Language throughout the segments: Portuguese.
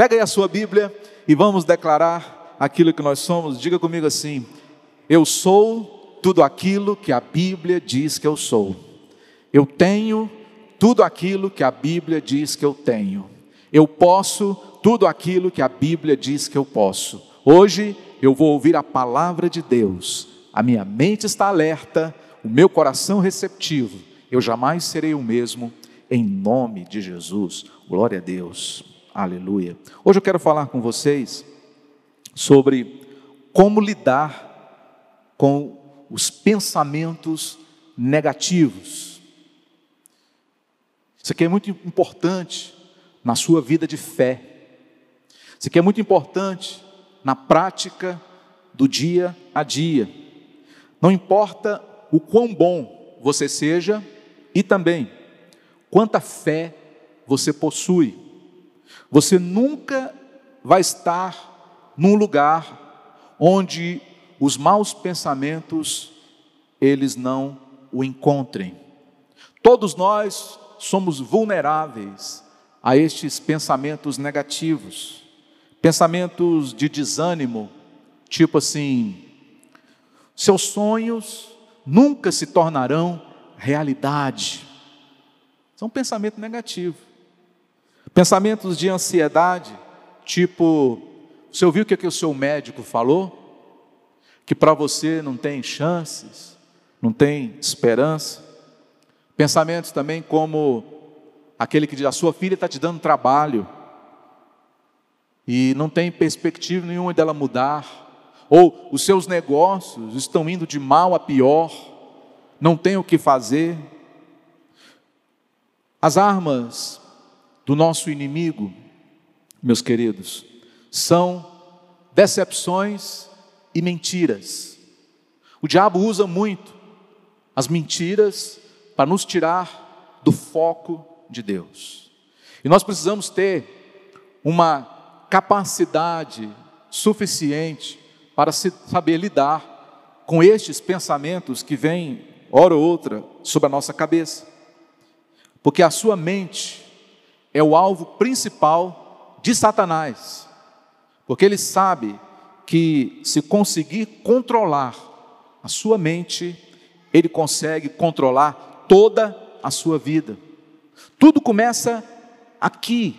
Pega aí a sua Bíblia e vamos declarar aquilo que nós somos. Diga comigo assim: Eu sou tudo aquilo que a Bíblia diz que eu sou. Eu tenho tudo aquilo que a Bíblia diz que eu tenho. Eu posso tudo aquilo que a Bíblia diz que eu posso. Hoje eu vou ouvir a palavra de Deus. A minha mente está alerta, o meu coração receptivo. Eu jamais serei o mesmo em nome de Jesus. Glória a Deus. Aleluia. Hoje eu quero falar com vocês sobre como lidar com os pensamentos negativos. Isso aqui é muito importante na sua vida de fé. Isso aqui é muito importante na prática do dia a dia. Não importa o quão bom você seja e também quanta fé você possui. Você nunca vai estar num lugar onde os maus pensamentos eles não o encontrem. Todos nós somos vulneráveis a estes pensamentos negativos, pensamentos de desânimo, tipo assim: seus sonhos nunca se tornarão realidade. São um pensamento negativo. Pensamentos de ansiedade, tipo, você ouviu o que, é que o seu médico falou? Que para você não tem chances, não tem esperança. Pensamentos também como aquele que diz: a sua filha está te dando trabalho e não tem perspectiva nenhuma dela mudar, ou os seus negócios estão indo de mal a pior, não tem o que fazer. As armas do nosso inimigo, meus queridos, são decepções e mentiras. O diabo usa muito as mentiras para nos tirar do foco de Deus. E nós precisamos ter uma capacidade suficiente para saber lidar com estes pensamentos que vêm, hora ou outra, sobre a nossa cabeça. Porque a sua mente é o alvo principal de Satanás. Porque ele sabe que se conseguir controlar a sua mente, ele consegue controlar toda a sua vida. Tudo começa aqui,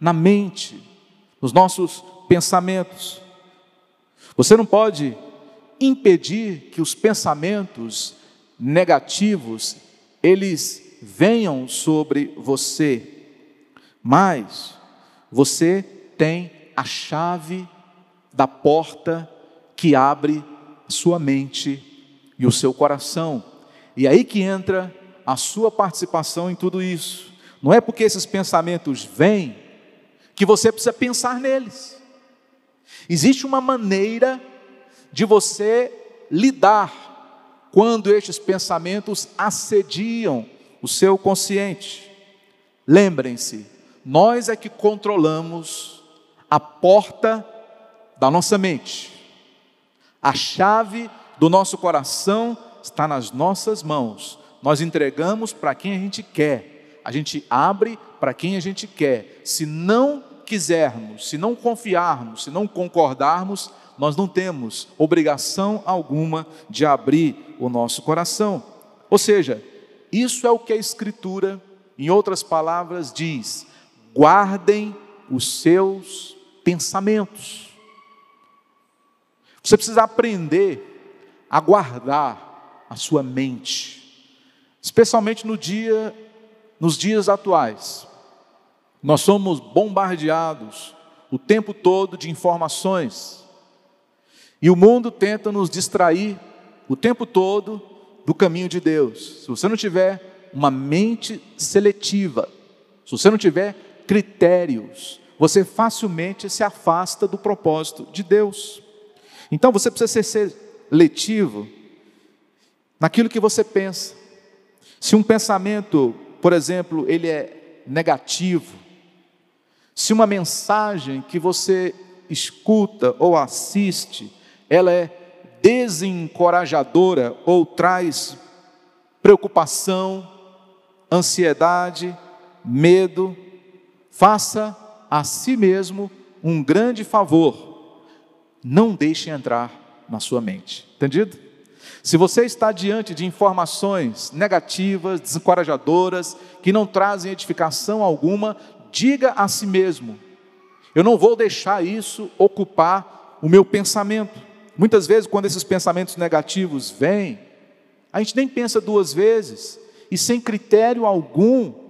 na mente, nos nossos pensamentos. Você não pode impedir que os pensamentos negativos eles venham sobre você, mas você tem a chave da porta que abre sua mente e o seu coração. E aí que entra a sua participação em tudo isso. Não é porque esses pensamentos vêm que você precisa pensar neles. Existe uma maneira de você lidar quando estes pensamentos assediam o seu consciente. Lembrem-se, nós é que controlamos a porta da nossa mente. A chave do nosso coração está nas nossas mãos. Nós entregamos para quem a gente quer. A gente abre para quem a gente quer. Se não quisermos, se não confiarmos, se não concordarmos, nós não temos obrigação alguma de abrir o nosso coração. Ou seja, isso é o que a Escritura, em outras palavras, diz: guardem os seus pensamentos. Você precisa aprender a guardar a sua mente, especialmente no dia, nos dias atuais. Nós somos bombardeados o tempo todo de informações. E o mundo tenta nos distrair o tempo todo do caminho de Deus. Se você não tiver uma mente seletiva, se você não tiver critérios, você facilmente se afasta do propósito de Deus. Então você precisa ser seletivo naquilo que você pensa. Se um pensamento, por exemplo, ele é negativo, se uma mensagem que você escuta ou assiste, ela é desencorajadora ou traz preocupação, ansiedade, medo, faça a si mesmo um grande favor. Não deixe entrar na sua mente. Entendido? Se você está diante de informações negativas, desencorajadoras, que não trazem edificação alguma, diga a si mesmo: eu não vou deixar isso ocupar o meu pensamento. Muitas vezes, quando esses pensamentos negativos vêm, a gente nem pensa duas vezes e, sem critério algum,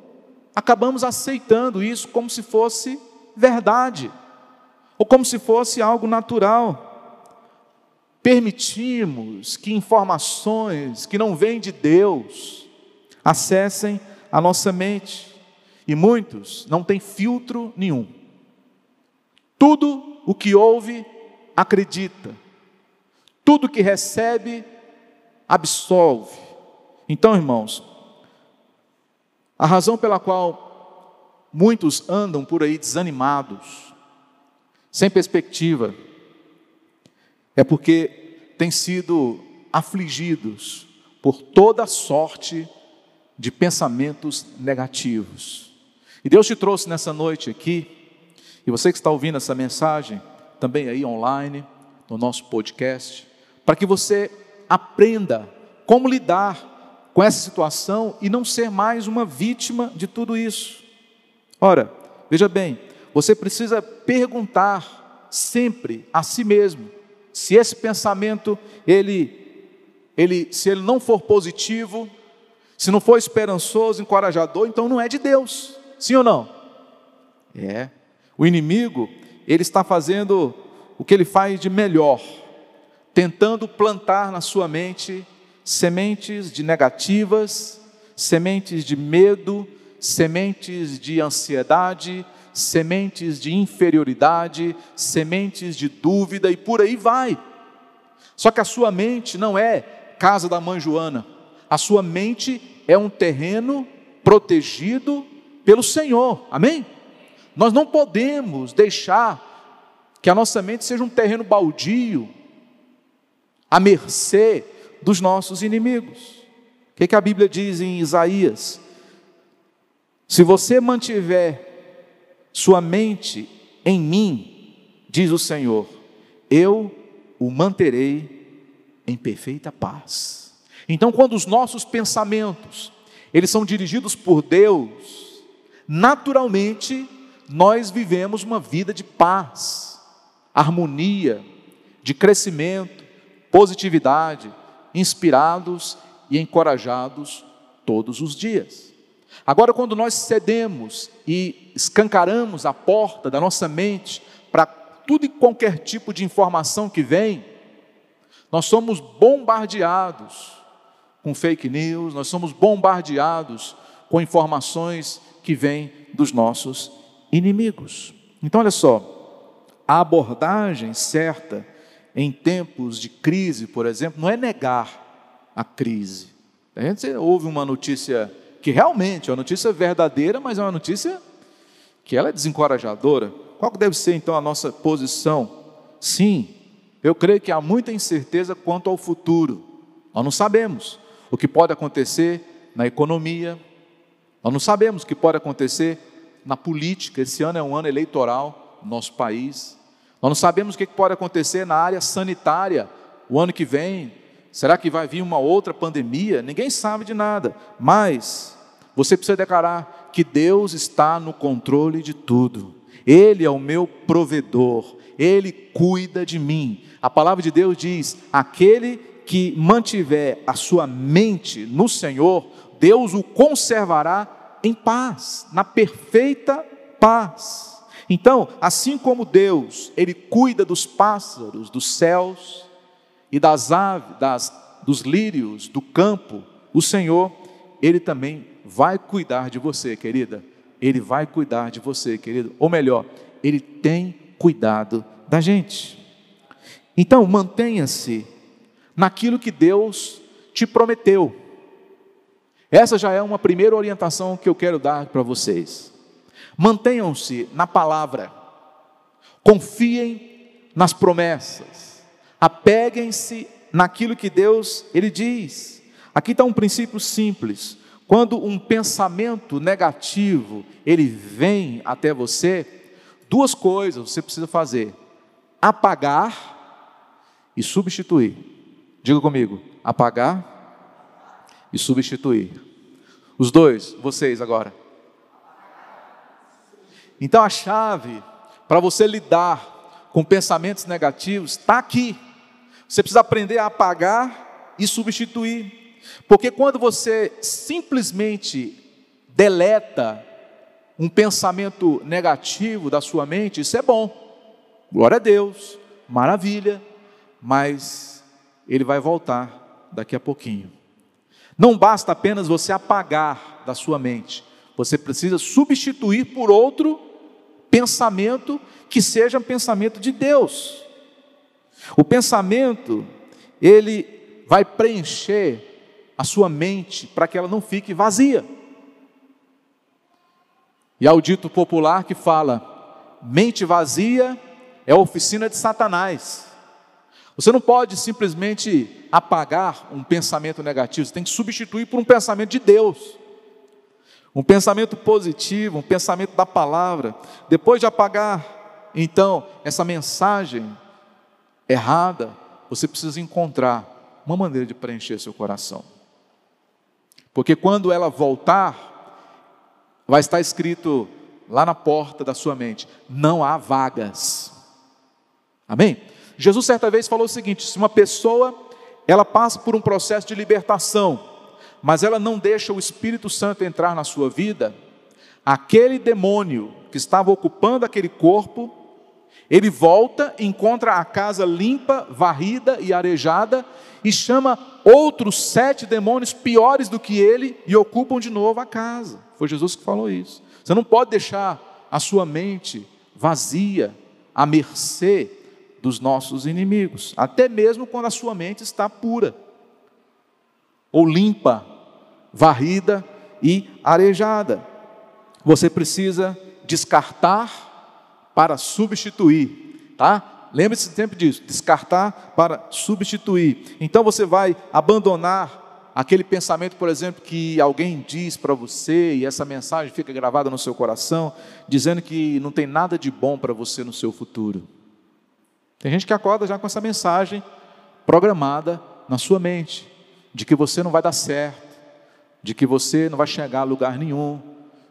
acabamos aceitando isso como se fosse verdade ou como se fosse algo natural. Permitimos que informações que não vêm de Deus acessem a nossa mente e muitos não têm filtro nenhum. Tudo o que ouve, acredita. Tudo que recebe, absolve. Então, irmãos, a razão pela qual muitos andam por aí desanimados, sem perspectiva, é porque têm sido afligidos por toda sorte de pensamentos negativos. E Deus te trouxe nessa noite aqui, e você que está ouvindo essa mensagem, também aí online, no nosso podcast, para que você aprenda como lidar com essa situação e não ser mais uma vítima de tudo isso. Ora, veja bem, você precisa perguntar sempre a si mesmo se esse pensamento ele ele se ele não for positivo, se não for esperançoso, encorajador, então não é de Deus. Sim ou não? É. O inimigo, ele está fazendo o que ele faz de melhor, tentando plantar na sua mente sementes de negativas, sementes de medo, sementes de ansiedade, sementes de inferioridade, sementes de dúvida e por aí vai. Só que a sua mente não é casa da mãe Joana, a sua mente é um terreno protegido pelo Senhor, amém? Nós não podemos deixar que a nossa mente seja um terreno baldio, à mercê dos nossos inimigos. O que, que a Bíblia diz em Isaías? Se você mantiver sua mente em mim, diz o Senhor, eu o manterei em perfeita paz. Então, quando os nossos pensamentos, eles são dirigidos por Deus, naturalmente nós vivemos uma vida de paz, harmonia, de crescimento, positividade, inspirados e encorajados todos os dias. Agora, quando nós cedemos e escancaramos a porta da nossa mente para tudo e qualquer tipo de informação que vem, nós somos bombardeados com fake news, nós somos bombardeados com informações que vêm dos nossos inimigos. Então, olha só, a abordagem certa em tempos de crise, por exemplo, não é negar a crise. A gente ouve uma notícia que realmente é uma notícia verdadeira, mas é uma notícia que ela é desencorajadora. Qual deve ser então a nossa posição? Sim, eu creio que há muita incerteza quanto ao futuro. Nós não sabemos o que pode acontecer na economia, nós não sabemos o que pode acontecer na política. Esse ano é um ano eleitoral no nosso país. Nós não sabemos o que pode acontecer na área sanitária o ano que vem, Será que vai vir uma outra pandemia? Ninguém sabe de nada. Mas você precisa declarar que Deus está no controle de tudo. Ele é o meu provedor. Ele cuida de mim. A palavra de Deus diz: aquele que mantiver a sua mente no Senhor, Deus o conservará em paz, na perfeita paz. Então, assim como Deus, Ele cuida dos pássaros, dos céus, e das aves, das, dos lírios do campo, o Senhor, Ele também vai cuidar de você, querida. Ele vai cuidar de você, querido. Ou melhor, Ele tem cuidado da gente. Então, mantenha-se naquilo que Deus te prometeu. Essa já é uma primeira orientação que eu quero dar para vocês. Mantenham-se na palavra, confiem nas promessas, Apeguem-se naquilo que Deus ele diz. Aqui está um princípio simples. Quando um pensamento negativo ele vem até você, duas coisas você precisa fazer: apagar e substituir. Diga comigo: apagar e substituir. Os dois, vocês agora. Então a chave para você lidar com pensamentos negativos está aqui. Você precisa aprender a apagar e substituir. Porque quando você simplesmente deleta um pensamento negativo da sua mente, isso é bom. Glória a Deus, maravilha, mas ele vai voltar daqui a pouquinho. Não basta apenas você apagar da sua mente, você precisa substituir por outro pensamento que seja um pensamento de Deus. O pensamento, ele vai preencher a sua mente para que ela não fique vazia. E há o dito popular que fala: mente vazia é oficina de Satanás. Você não pode simplesmente apagar um pensamento negativo, você tem que substituir por um pensamento de Deus. Um pensamento positivo, um pensamento da palavra. Depois de apagar, então, essa mensagem errada, você precisa encontrar uma maneira de preencher seu coração. Porque quando ela voltar, vai estar escrito lá na porta da sua mente: não há vagas. Amém? Jesus certa vez falou o seguinte: se uma pessoa ela passa por um processo de libertação, mas ela não deixa o Espírito Santo entrar na sua vida, aquele demônio que estava ocupando aquele corpo, ele volta, encontra a casa limpa, varrida e arejada e chama outros sete demônios piores do que ele e ocupam de novo a casa. Foi Jesus que falou isso. Você não pode deixar a sua mente vazia, à mercê dos nossos inimigos, até mesmo quando a sua mente está pura ou limpa, varrida e arejada. Você precisa descartar para substituir, tá? Lembre-se sempre disso, descartar para substituir. Então você vai abandonar aquele pensamento, por exemplo, que alguém diz para você e essa mensagem fica gravada no seu coração, dizendo que não tem nada de bom para você no seu futuro. Tem gente que acorda já com essa mensagem programada na sua mente de que você não vai dar certo, de que você não vai chegar a lugar nenhum,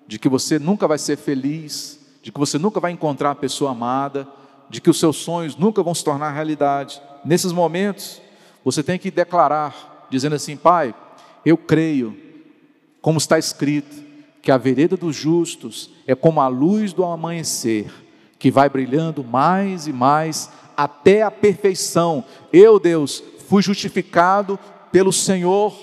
de que você nunca vai ser feliz, de que você nunca vai encontrar a pessoa amada, de que os seus sonhos nunca vão se tornar realidade. Nesses momentos, você tem que declarar, dizendo assim: Pai, eu creio, como está escrito, que a vereda dos justos é como a luz do amanhecer, que vai brilhando mais e mais até a perfeição. Eu, Deus, fui justificado pelo Senhor,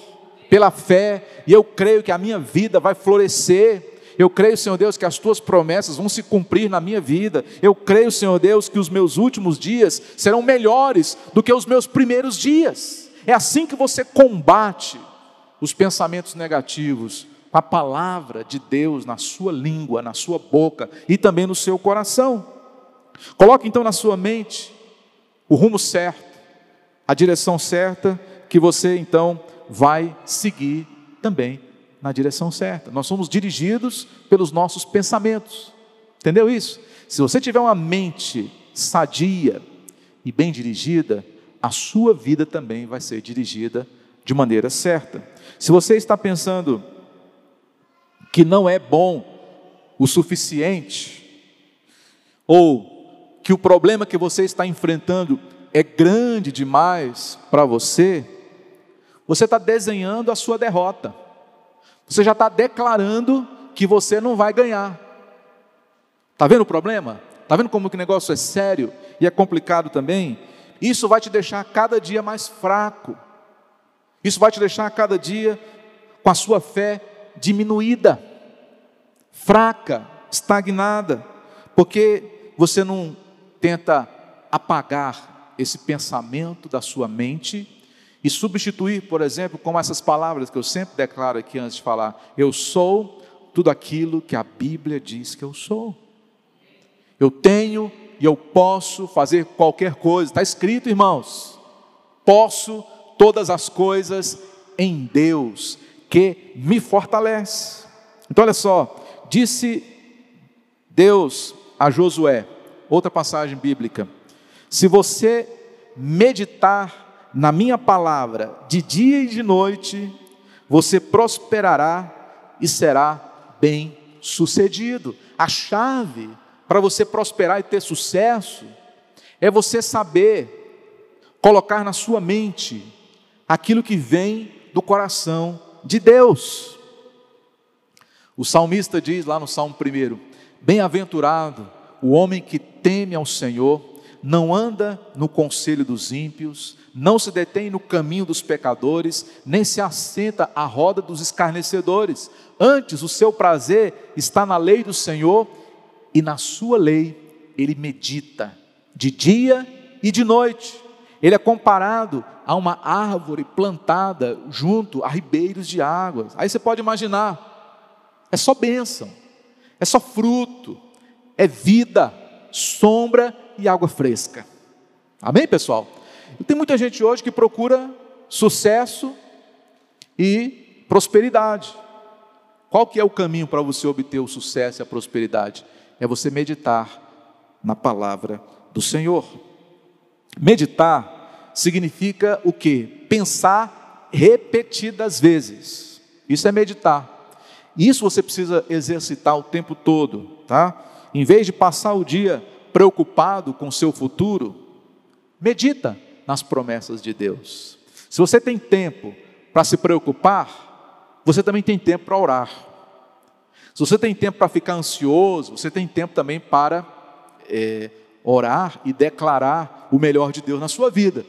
pela fé, e eu creio que a minha vida vai florescer. Eu creio, Senhor Deus, que as tuas promessas vão se cumprir na minha vida. Eu creio, Senhor Deus, que os meus últimos dias serão melhores do que os meus primeiros dias. É assim que você combate os pensamentos negativos com a palavra de Deus na sua língua, na sua boca e também no seu coração. Coloque então na sua mente o rumo certo, a direção certa que você então vai seguir também na direção certa. Nós somos dirigidos pelos nossos pensamentos. Entendeu isso? Se você tiver uma mente sadia e bem dirigida, a sua vida também vai ser dirigida de maneira certa. Se você está pensando que não é bom o suficiente, ou que o problema que você está enfrentando é grande demais para você, você está desenhando a sua derrota. Você já está declarando que você não vai ganhar. Está vendo o problema? Está vendo como que o negócio é sério e é complicado também? Isso vai te deixar cada dia mais fraco. Isso vai te deixar cada dia com a sua fé diminuída, fraca, estagnada, porque você não tenta apagar esse pensamento da sua mente e substituir, por exemplo, com essas palavras que eu sempre declaro aqui antes de falar: Eu sou tudo aquilo que a Bíblia diz que eu sou. Eu tenho e eu posso fazer qualquer coisa, está escrito, irmãos. Posso todas as coisas em Deus que me fortalece. Então, olha só, disse Deus a Josué, outra passagem bíblica: Se você meditar na minha palavra de dia e de noite, você prosperará e será bem sucedido. A chave para você prosperar e ter sucesso é você saber colocar na sua mente aquilo que vem do coração de Deus. O salmista diz lá no Salmo 1: Bem-aventurado o homem que teme ao Senhor, não anda no conselho dos ímpios, não se detém no caminho dos pecadores, nem se assenta à roda dos escarnecedores. Antes, o seu prazer está na lei do Senhor, e na sua lei ele medita, de dia e de noite. Ele é comparado a uma árvore plantada junto a ribeiros de águas. Aí você pode imaginar, é só bênção, é só fruto, é vida, sombra e água fresca. Amém, pessoal? Tem muita gente hoje que procura sucesso e prosperidade. Qual que é o caminho para você obter o sucesso e a prosperidade? É você meditar na palavra do Senhor. Meditar significa o que? Pensar repetidas vezes. Isso é meditar. Isso você precisa exercitar o tempo todo, tá? Em vez de passar o dia preocupado com o seu futuro, medita nas promessas de Deus. Se você tem tempo para se preocupar, você também tem tempo para orar. Se você tem tempo para ficar ansioso, você tem tempo também para é, orar e declarar o melhor de Deus na sua vida.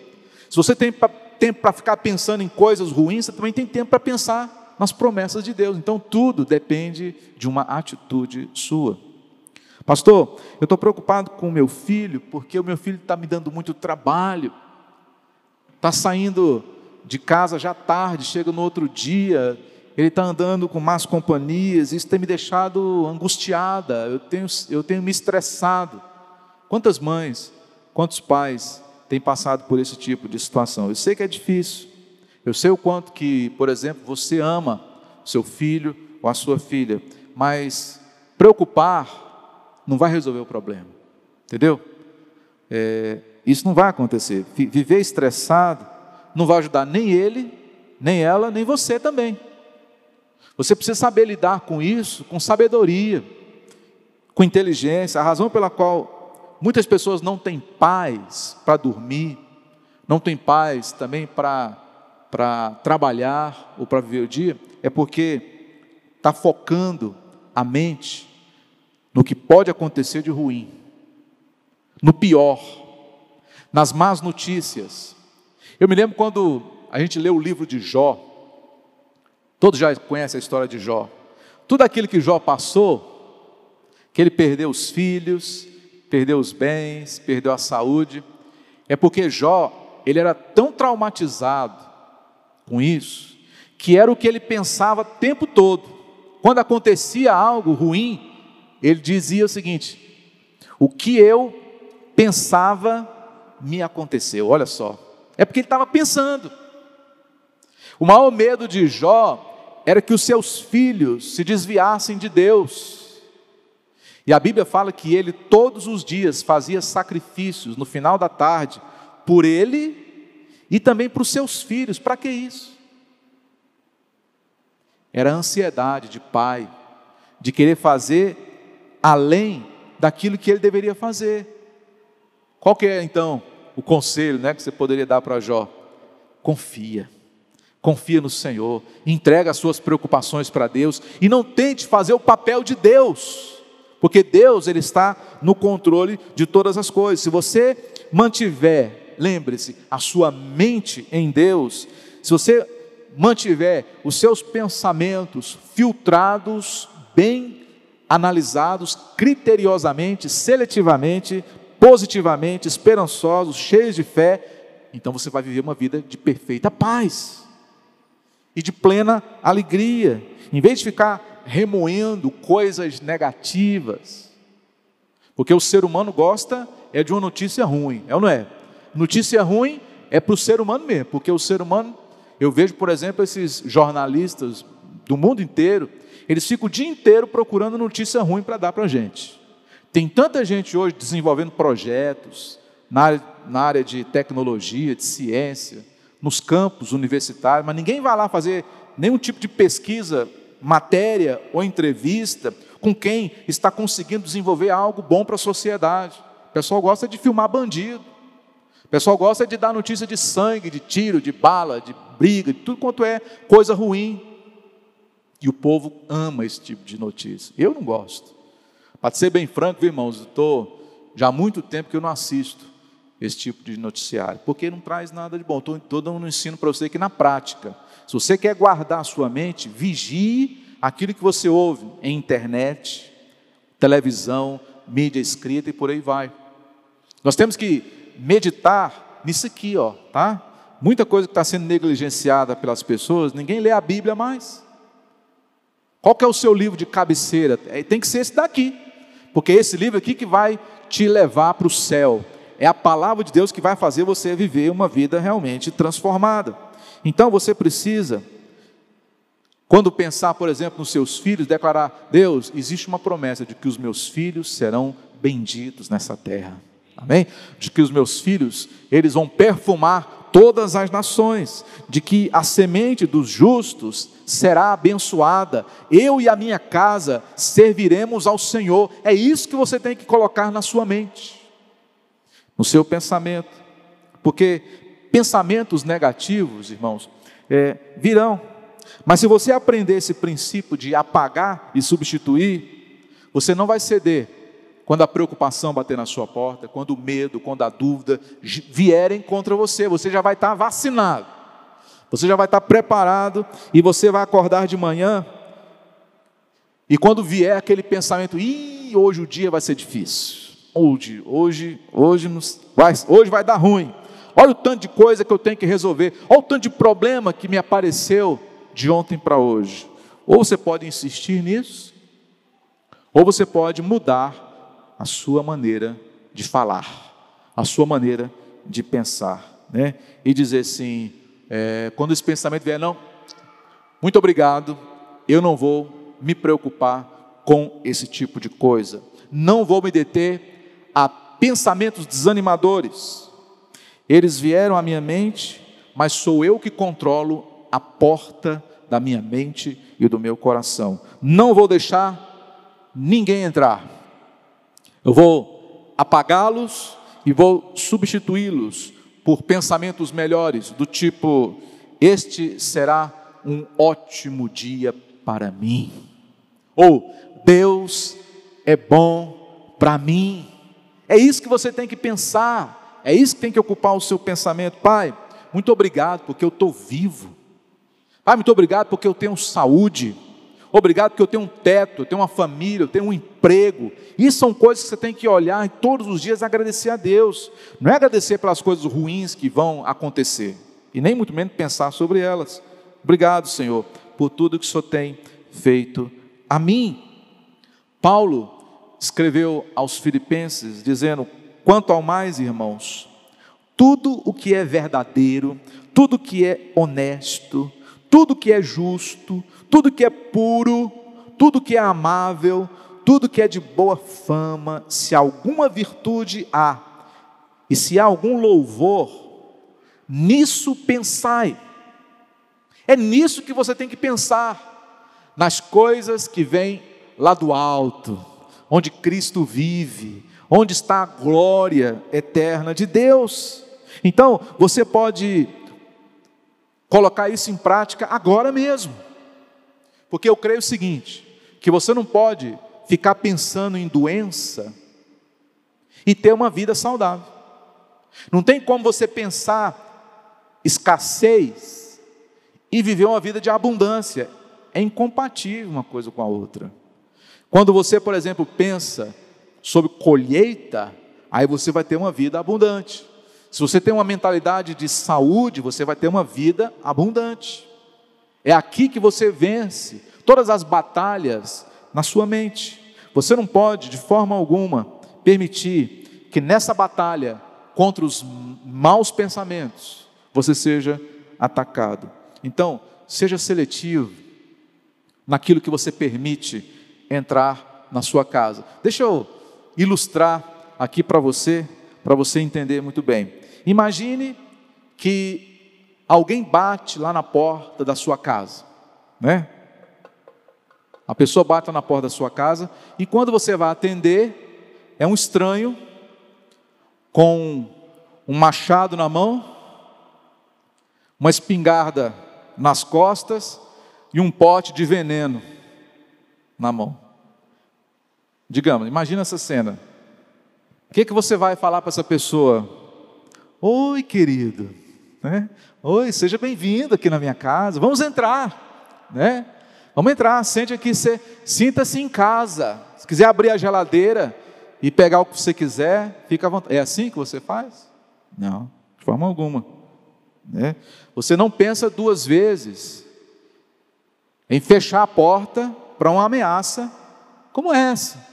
Se você tem tempo para ficar pensando em coisas ruins, você também tem tempo para pensar nas promessas de Deus. Então tudo depende de uma atitude sua. Pastor, eu estou preocupado com o meu filho, porque o meu filho está me dando muito trabalho está saindo de casa já tarde, chega no outro dia, ele está andando com más companhias, isso tem me deixado angustiada, eu tenho, eu tenho me estressado. Quantas mães, quantos pais têm passado por esse tipo de situação? Eu sei que é difícil, eu sei o quanto que, por exemplo, você ama seu filho ou a sua filha, mas preocupar não vai resolver o problema, entendeu? É, isso não vai acontecer. Viver estressado não vai ajudar nem ele, nem ela, nem você também. Você precisa saber lidar com isso com sabedoria, com inteligência. A razão pela qual muitas pessoas não têm paz para dormir, não têm paz também para trabalhar ou para viver o dia, é porque está focando a mente no que pode acontecer de ruim, no pior nas más notícias. Eu me lembro quando a gente lê o livro de Jó, todos já conhecem a história de Jó. Tudo aquilo que Jó passou, que ele perdeu os filhos, perdeu os bens, perdeu a saúde, é porque Jó, ele era tão traumatizado com isso, que era o que ele pensava o tempo todo. Quando acontecia algo ruim, ele dizia o seguinte: o que eu pensava me aconteceu. Olha só. É porque ele estava pensando. O maior medo de Jó era que os seus filhos se desviassem de Deus. E a Bíblia fala que ele todos os dias fazia sacrifícios no final da tarde por ele e também para os seus filhos. Para que isso? Era a ansiedade de pai, de querer fazer além daquilo que ele deveria fazer. Qual que é então o conselho né, que você poderia dar para Jó? Confia. Confia no Senhor, entrega as suas preocupações para Deus e não tente fazer o papel de Deus, porque Deus ele está no controle de todas as coisas. Se você mantiver, lembre-se, a sua mente em Deus, se você mantiver os seus pensamentos filtrados, bem analisados, criteriosamente, seletivamente, positivamente, esperançosos, cheios de fé, então você vai viver uma vida de perfeita paz e de plena alegria, em vez de ficar remoendo coisas negativas, porque o ser humano gosta é de uma notícia ruim, é ou não é? Notícia ruim é para o ser humano mesmo, porque o ser humano, eu vejo, por exemplo, esses jornalistas do mundo inteiro, eles ficam o dia inteiro procurando notícia ruim para dar para a gente. Tem tanta gente hoje desenvolvendo projetos na área, na área de tecnologia, de ciência, nos campos universitários, mas ninguém vai lá fazer nenhum tipo de pesquisa, matéria ou entrevista com quem está conseguindo desenvolver algo bom para a sociedade. O pessoal gosta de filmar bandido. O pessoal gosta de dar notícia de sangue, de tiro, de bala, de briga, de tudo quanto é coisa ruim. E o povo ama esse tipo de notícia. Eu não gosto. Para ser bem franco, irmãos, estou já há muito tempo que eu não assisto esse tipo de noticiário, porque não traz nada de bom. Estou dando um ensino para você que na prática, se você quer guardar a sua mente, vigie aquilo que você ouve em internet, televisão, mídia escrita e por aí vai. Nós temos que meditar nisso aqui, ó, tá? Muita coisa que está sendo negligenciada pelas pessoas, ninguém lê a Bíblia mais. Qual que é o seu livro de cabeceira? É, tem que ser esse daqui, porque é esse livro aqui que vai te levar para o céu. É a palavra de Deus que vai fazer você viver uma vida realmente transformada. Então você precisa, quando pensar, por exemplo, nos seus filhos, declarar: Deus, existe uma promessa de que os meus filhos serão benditos nessa terra. Amém? De que os meus filhos, eles vão perfumar todas as nações, de que a semente dos justos será abençoada. Eu e a minha casa serviremos ao Senhor. É isso que você tem que colocar na sua mente, no seu pensamento, porque pensamentos negativos, irmãos, é, virão. Mas se você aprender esse princípio de apagar e substituir, você não vai ceder quando a preocupação bater na sua porta, quando o medo, quando a dúvida vierem contra você, você já vai estar vacinado, você já vai estar preparado e você vai acordar de manhã. E quando vier aquele pensamento, ih, hoje o dia vai ser difícil, hoje, hoje, hoje, vai, hoje vai dar ruim. Olha o tanto de coisa que eu tenho que resolver. Olha o tanto de problema que me apareceu de ontem para hoje. Ou você pode insistir nisso, ou você pode mudar a sua maneira de falar, a sua maneira de pensar, né? E dizer assim, é, quando esse pensamento vier, não, muito obrigado, eu não vou me preocupar com esse tipo de coisa, não vou me deter a pensamentos desanimadores eles vieram à minha mente, mas sou eu que controlo a porta da minha mente e do meu coração. Não vou deixar ninguém entrar. Eu vou apagá-los e vou substituí-los por pensamentos melhores, do tipo: Este será um ótimo dia para mim. Ou Deus é bom para mim. É isso que você tem que pensar. É isso que tem que ocupar o seu pensamento. Pai, muito obrigado porque eu estou vivo. Pai, muito obrigado porque eu tenho saúde. Obrigado porque eu tenho um teto, eu tenho uma família, eu tenho um emprego. Isso são coisas que você tem que olhar e todos os dias agradecer a Deus. Não é agradecer pelas coisas ruins que vão acontecer, e nem muito menos pensar sobre elas. Obrigado, Senhor, por tudo que o Senhor tem feito a mim. Paulo escreveu aos Filipenses dizendo: Quanto ao mais, irmãos, tudo o que é verdadeiro, tudo que é honesto, tudo que é justo, tudo que é puro, tudo que é amável, tudo que é de boa fama, se alguma virtude há, e se há algum louvor, nisso pensai. É nisso que você tem que pensar, nas coisas que vêm lá do alto, onde Cristo vive, onde está a glória eterna de Deus. Então, você pode colocar isso em prática agora mesmo. Porque eu creio o seguinte, que você não pode ficar pensando em doença e ter uma vida saudável. Não tem como você pensar escassez e viver uma vida de abundância. É incompatível uma coisa com a outra. Quando você, por exemplo, pensa sobre colheita, aí você vai ter uma vida abundante. Se você tem uma mentalidade de saúde, você vai ter uma vida abundante. É aqui que você vence todas as batalhas na sua mente. Você não pode, de forma alguma, permitir que nessa batalha contra os maus pensamentos você seja atacado. Então, seja seletivo naquilo que você permite entrar na sua casa. Deixa eu ilustrar aqui para você, para você entender muito bem. Imagine que alguém bate lá na porta da sua casa, né? A pessoa bate na porta da sua casa e quando você vai atender, é um estranho com um machado na mão, uma espingarda nas costas e um pote de veneno na mão. Digamos, imagina essa cena. O que, que você vai falar para essa pessoa? Oi, querido. Né? Oi, seja bem-vindo aqui na minha casa. Vamos entrar. Né? Vamos entrar, sente aqui, sinta-se em casa. Se quiser abrir a geladeira e pegar o que você quiser, fica à vontade. É assim que você faz? Não, de forma alguma. Né? Você não pensa duas vezes em fechar a porta para uma ameaça como essa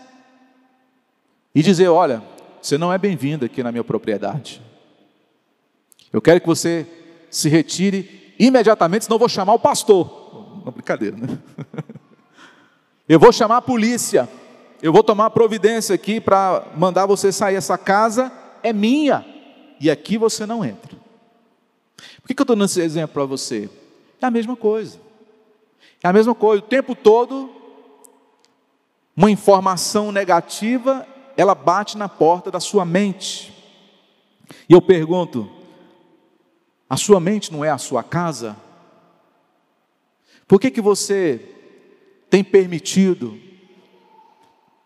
e dizer: Olha, você não é bem-vindo aqui na minha propriedade. Eu quero que você se retire imediatamente, senão eu vou chamar o pastor. Uma brincadeira, né? Eu vou chamar a polícia. Eu vou tomar providência aqui para mandar você sair. Essa casa é minha. E aqui você não entra. Por que, que eu estou dando esse exemplo para você? É a mesma coisa. É a mesma coisa. O tempo todo, uma informação negativa, ela bate na porta da sua mente. E eu pergunto: a sua mente não é a sua casa? Por que, que você tem permitido,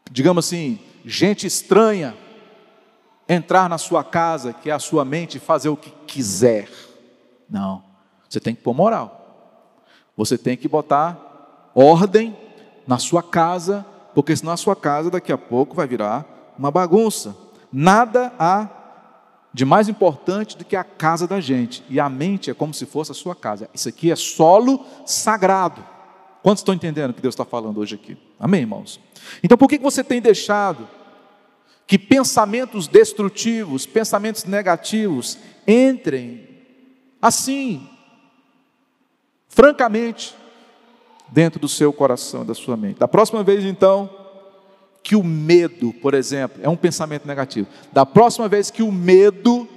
digamos assim, gente estranha entrar na sua casa, que é a sua mente, fazer o que quiser? Não, você tem que pôr moral. Você tem que botar ordem na sua casa, porque senão a sua casa daqui a pouco vai virar uma bagunça. Nada há de mais importante do que a casa da gente. E a mente é como se fosse a sua casa. Isso aqui é solo sagrado. Quantos estão entendendo o que Deus está falando hoje aqui? Amém, irmãos? Então por que você tem deixado que pensamentos destrutivos, pensamentos negativos entrem assim, francamente, dentro do seu coração, da sua mente. Da próxima vez, então, que o medo, por exemplo, é um pensamento negativo. Da próxima vez que o medo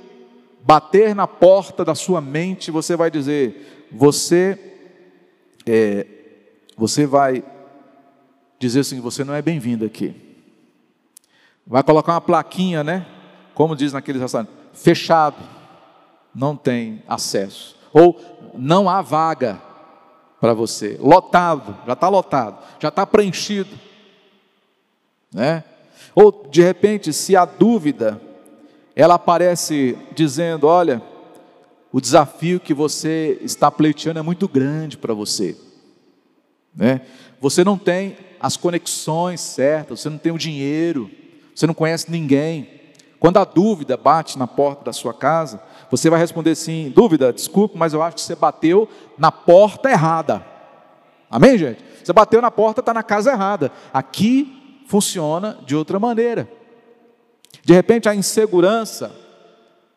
bater na porta da sua mente, você vai dizer: você, é, você vai dizer assim, você não é bem-vindo aqui. Vai colocar uma plaquinha, né? Como diz naqueles restaurantes, fechado, não tem acesso. Ou não há vaga para você. Lotado, já está lotado, já está preenchido. Né? Ou de repente, se a dúvida ela aparece dizendo: olha, o desafio que você está pleiteando é muito grande para você. Né? Você não tem as conexões certas, você não tem o dinheiro, você não conhece ninguém. Quando a dúvida bate na porta da sua casa, você vai responder sim: dúvida, desculpe, mas eu acho que você bateu na porta errada. Amém, gente? Você bateu na porta, está na casa errada. Aqui funciona de outra maneira. De repente a insegurança,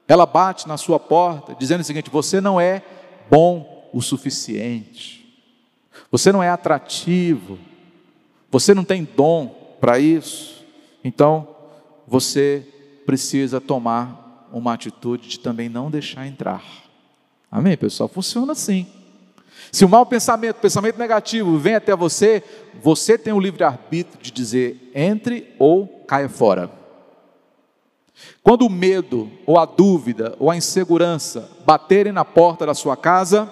ela bate na sua porta, dizendo o seguinte: você não é bom o suficiente, você não é atrativo, você não tem dom para isso, então você precisa tomar uma atitude de também não deixar entrar. Amém, pessoal? Funciona assim. Se o mau pensamento, pensamento negativo vem até você, você tem o livre-arbítrio de dizer entre ou caia fora. Quando o medo, ou a dúvida, ou a insegurança baterem na porta da sua casa,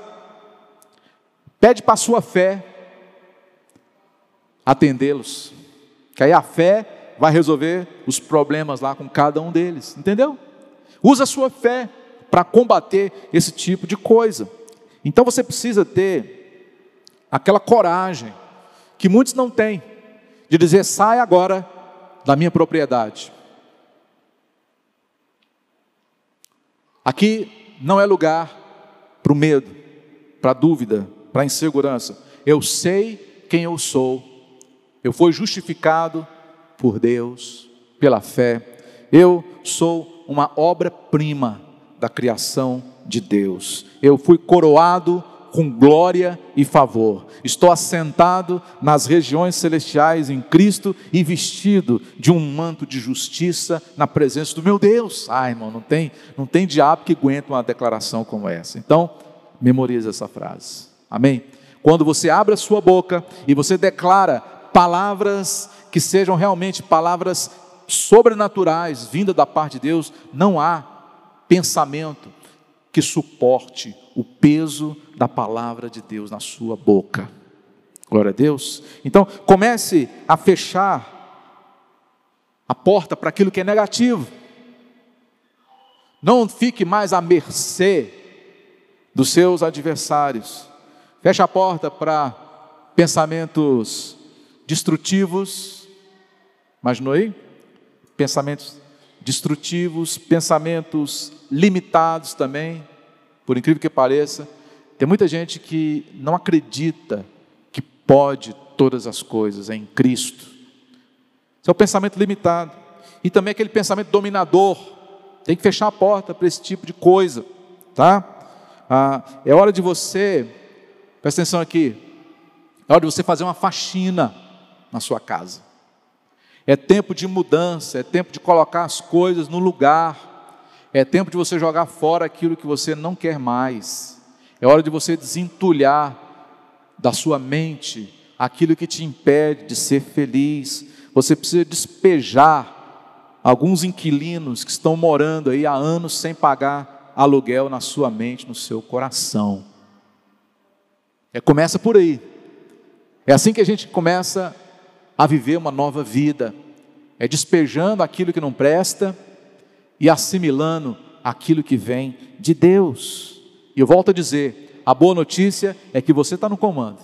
pede para a sua fé atendê-los. Que aí a fé vai resolver os problemas lá com cada um deles, entendeu? Usa a sua fé para combater esse tipo de coisa. Então você precisa ter aquela coragem que muitos não têm de dizer: sai agora da minha propriedade. Aqui não é lugar para o medo, para a dúvida, para a insegurança. Eu sei quem eu sou, eu fui justificado por Deus, pela fé. Eu sou uma obra-prima da criação de Deus. Eu fui coroado com glória e favor. Estou assentado nas regiões celestiais em Cristo e vestido de um manto de justiça na presença do meu Deus. Ai, irmão, não tem, não tem diabo que aguente uma declaração como essa. Então, memorize essa frase. Amém? Quando você abre a sua boca e você declara palavras que sejam realmente palavras sobrenaturais, vindas da parte de Deus, não há pensamento que suporte o peso da palavra de Deus na sua boca. Glória a Deus. Então, comece a fechar a porta para aquilo que é negativo. Não fique mais à mercê dos seus adversários. Feche a porta para pensamentos destrutivos. Imaginou aí? Pensamentos destrutivos, pensamentos limitados também, por incrível que pareça. Tem muita gente que não acredita que pode todas as coisas em Cristo. Esse é o pensamento limitado. E também aquele pensamento dominador. Tem que fechar a porta para esse tipo de coisa, tá? Ah, é hora de você, presta atenção aqui, é hora de você fazer uma faxina na sua casa. É tempo de mudança, é tempo de colocar as coisas no lugar. É tempo de você jogar fora aquilo que você não quer mais. É hora de você desentulhar da sua mente aquilo que te impede de ser feliz. Você precisa despejar alguns inquilinos que estão morando aí há anos sem pagar aluguel na sua mente, no seu coração. É começa por aí. É assim que a gente começa a viver uma nova vida. É despejando aquilo que não presta e assimilando aquilo que vem de Deus. E eu volto a dizer: a boa notícia é que você está no comando.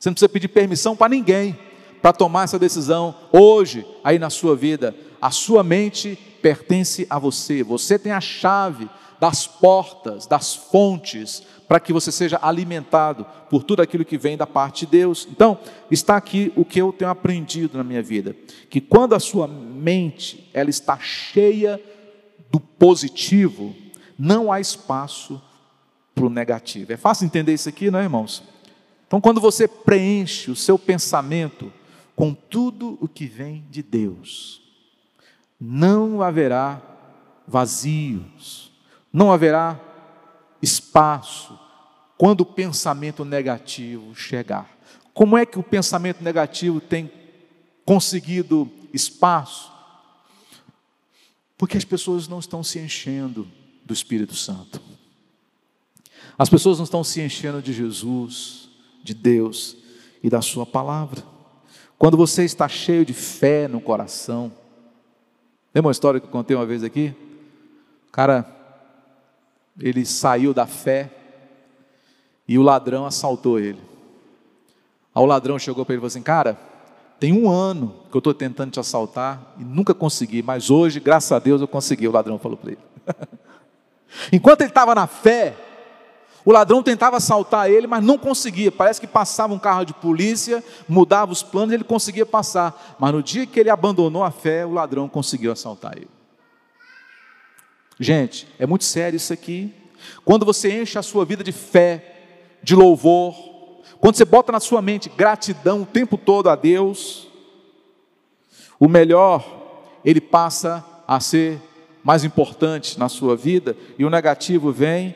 Você não precisa pedir permissão para ninguém para tomar essa decisão hoje, aí na sua vida. A sua mente pertence a você, você tem a chave das portas, das fontes, para que você seja alimentado por tudo aquilo que vem da parte de Deus. Então, está aqui o que eu tenho aprendido na minha vida, que quando a sua mente ela está cheia do positivo, não há espaço para o negativo. É fácil entender isso aqui, não é, irmãos? Então, quando você preenche o seu pensamento com tudo o que vem de Deus, não haverá vazios, não haverá espaço quando o pensamento negativo chegar. Como é que o pensamento negativo tem conseguido espaço? Porque as pessoas não estão se enchendo do Espírito Santo. As pessoas não estão se enchendo de Jesus, de Deus e da Sua palavra. Quando você está cheio de fé no coração, lembra uma história que eu contei uma vez aqui? O cara, ele saiu da fé e o ladrão assaltou ele. Aí o ladrão chegou para ele e falou assim: Cara, tem um ano que eu estou tentando te assaltar e nunca consegui, mas hoje, graças a Deus, eu consegui. O ladrão falou para ele. Enquanto ele estava na fé, o ladrão tentava assaltar ele, mas não conseguia. Parece que passava um carro de polícia, mudava os planos, e ele conseguia passar. Mas no dia que ele abandonou a fé, o ladrão conseguiu assaltar ele. Gente, é muito sério isso aqui. Quando você enche a sua vida de fé, de louvor, quando você bota na sua mente gratidão o tempo todo a Deus, o melhor, ele passa a ser mais importante na sua vida, e o negativo vem,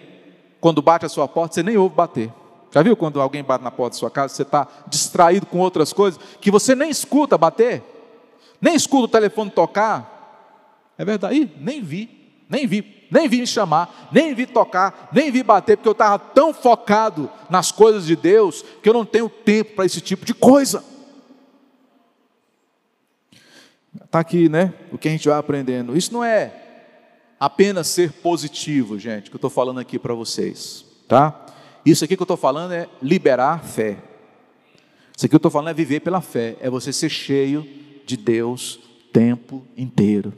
quando bate a sua porta, você nem ouve bater. Já viu quando alguém bate na porta da sua casa, você está distraído com outras coisas, que você nem escuta bater, nem escuta o telefone tocar? É verdade? Ih, nem vi, nem vi nem vi me chamar, nem vi tocar, nem vi bater, porque eu estava tão focado nas coisas de Deus que eu não tenho tempo para esse tipo de coisa. Está aqui, né? O que a gente vai aprendendo. Isso não é apenas ser positivo, gente, que eu estou falando aqui para vocês, tá? Isso aqui que eu estou falando é liberar fé. Isso aqui que eu estou falando é viver pela fé, é você ser cheio de Deus o tempo inteiro.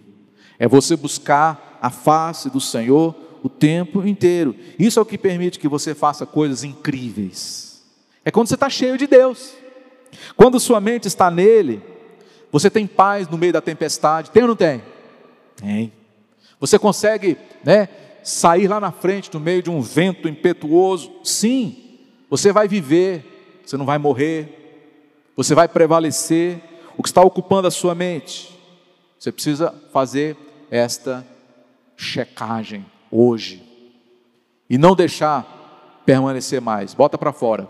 É você buscar a face do Senhor o tempo inteiro. Isso é o que permite que você faça coisas incríveis. É quando você está cheio de Deus. Quando sua mente está nele, você tem paz no meio da tempestade. Tem ou não tem? Tem. Você consegue, né, sair lá na frente no meio de um vento impetuoso? Sim. Você vai viver, você não vai morrer, você vai prevalecer. O que está ocupando a sua mente? Você precisa fazer esta checagem hoje e não deixar permanecer mais. Bota para fora.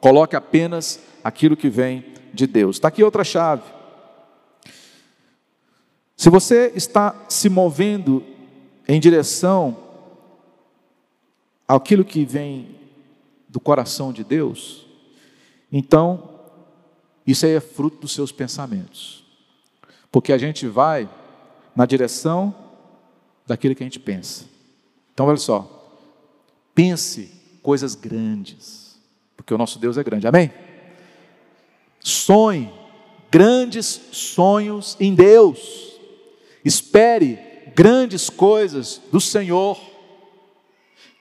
Coloque apenas aquilo que vem de Deus. Está aqui outra chave. Se você está se movendo em direção àquilo que vem do coração de Deus, então isso aí é fruto dos seus pensamentos. Porque a gente vai na direção daquilo que a gente pensa. Então, olha só, pense coisas grandes, porque o nosso Deus é grande, amém? Sonhe grandes sonhos em Deus, espere grandes coisas do Senhor,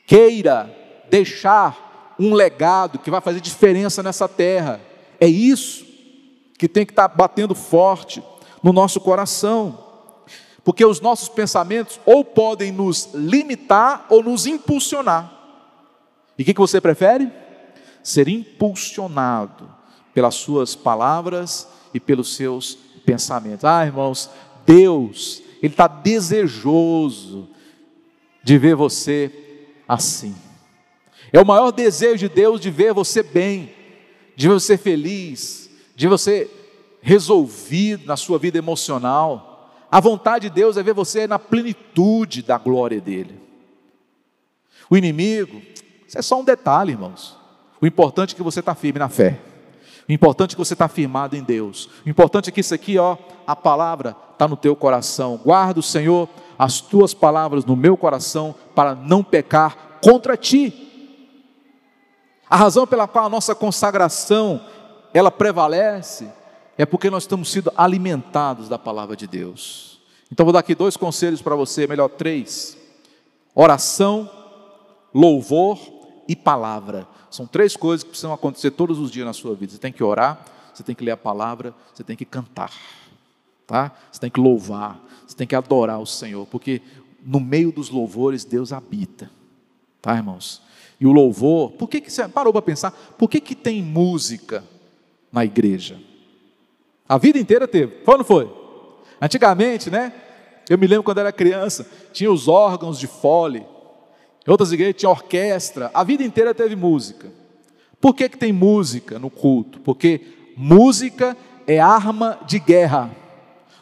queira deixar um legado que vai fazer diferença nessa terra, é isso que tem que estar batendo forte no nosso coração, porque os nossos pensamentos ou podem nos limitar ou nos impulsionar. E o que, que você prefere? Ser impulsionado pelas suas palavras e pelos seus pensamentos. Ah, irmãos, Deus, Ele está desejoso de ver você assim. É o maior desejo de Deus de ver você bem, de ver você feliz, de você resolvido na sua vida emocional. A vontade de Deus é ver você na plenitude da glória dele. O inimigo, isso é só um detalhe, irmãos. O importante é que você está firme na fé. O importante é que você está firmado em Deus. O importante é que isso aqui, ó, a palavra está no teu coração. Guarda o Senhor as tuas palavras no meu coração para não pecar contra ti. A razão pela qual a nossa consagração ela prevalece é porque nós estamos sendo alimentados da palavra de Deus. Então vou dar aqui dois conselhos para você, melhor três: oração, louvor e palavra. São três coisas que precisam acontecer todos os dias na sua vida. Você tem que orar, você tem que ler a palavra, você tem que cantar, tá? Você tem que louvar, você tem que adorar o Senhor, porque no meio dos louvores Deus habita, tá, irmãos? E o louvor, por que, que você parou para pensar? Por que, que tem música na igreja? A vida inteira teve, foi ou não foi? Antigamente, né? Eu me lembro quando era criança, tinha os órgãos de fole, em outras igrejas tinha orquestra, a vida inteira teve música. Por que, que tem música no culto? Porque música é arma de guerra.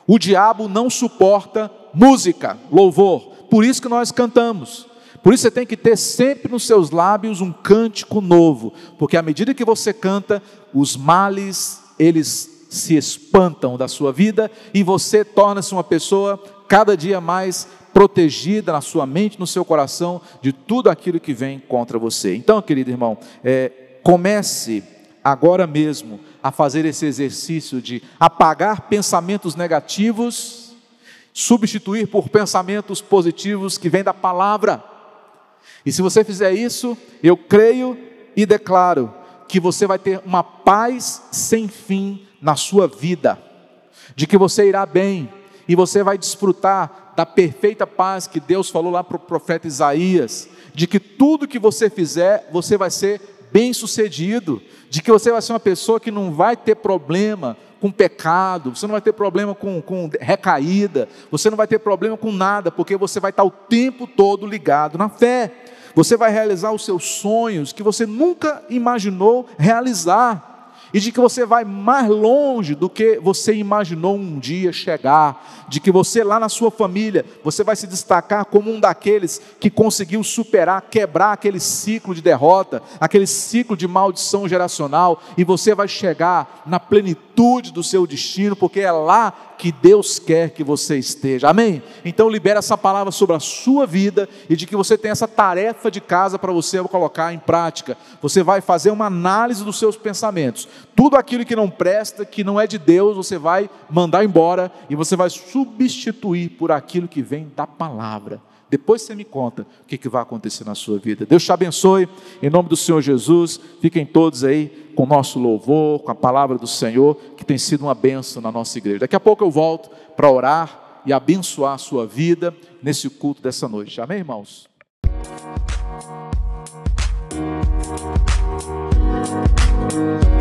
O diabo não suporta música, louvor. Por isso que nós cantamos. Por isso você tem que ter sempre nos seus lábios um cântico novo, porque à medida que você canta, os males eles se espantam da sua vida e você torna-se uma pessoa cada dia mais protegida na sua mente, no seu coração, de tudo aquilo que vem contra você. Então, querido irmão, é, comece agora mesmo a fazer esse exercício de apagar pensamentos negativos, substituir por pensamentos positivos que vêm da palavra. E se você fizer isso, eu creio e declaro que você vai ter uma paz sem fim na sua vida, de que você irá bem e você vai desfrutar da perfeita paz que Deus falou lá para o profeta Isaías, de que tudo que você fizer, você vai ser bem sucedido, de que você vai ser uma pessoa que não vai ter problema com pecado, você não vai ter problema com, com recaída, você não vai ter problema com nada, porque você vai estar o tempo todo ligado na fé. Você vai realizar os seus sonhos que você nunca imaginou realizar e de que você vai mais longe do que você imaginou um dia chegar, de que você lá na sua família, você vai se destacar como um daqueles que conseguiu superar, quebrar aquele ciclo de derrota, aquele ciclo de maldição geracional, e você vai chegar na plenitude do seu destino, porque é lá que Deus quer que você esteja. Amém? Então libera essa palavra sobre a sua vida e de que você tem essa tarefa de casa para você colocar em prática. Você vai fazer uma análise dos seus pensamentos. Tudo aquilo que não presta, que não é de Deus, você vai mandar embora e você vai substituir por aquilo que vem da palavra. Depois você me conta o que, vai acontecer na sua vida. Deus te abençoe, em nome do Senhor Jesus. Fiquem todos aí com o nosso louvor, com a palavra do Senhor, que tem sido uma benção na nossa igreja. Daqui a pouco eu volto para orar e abençoar a sua vida nesse culto dessa noite. Amém, irmãos? Música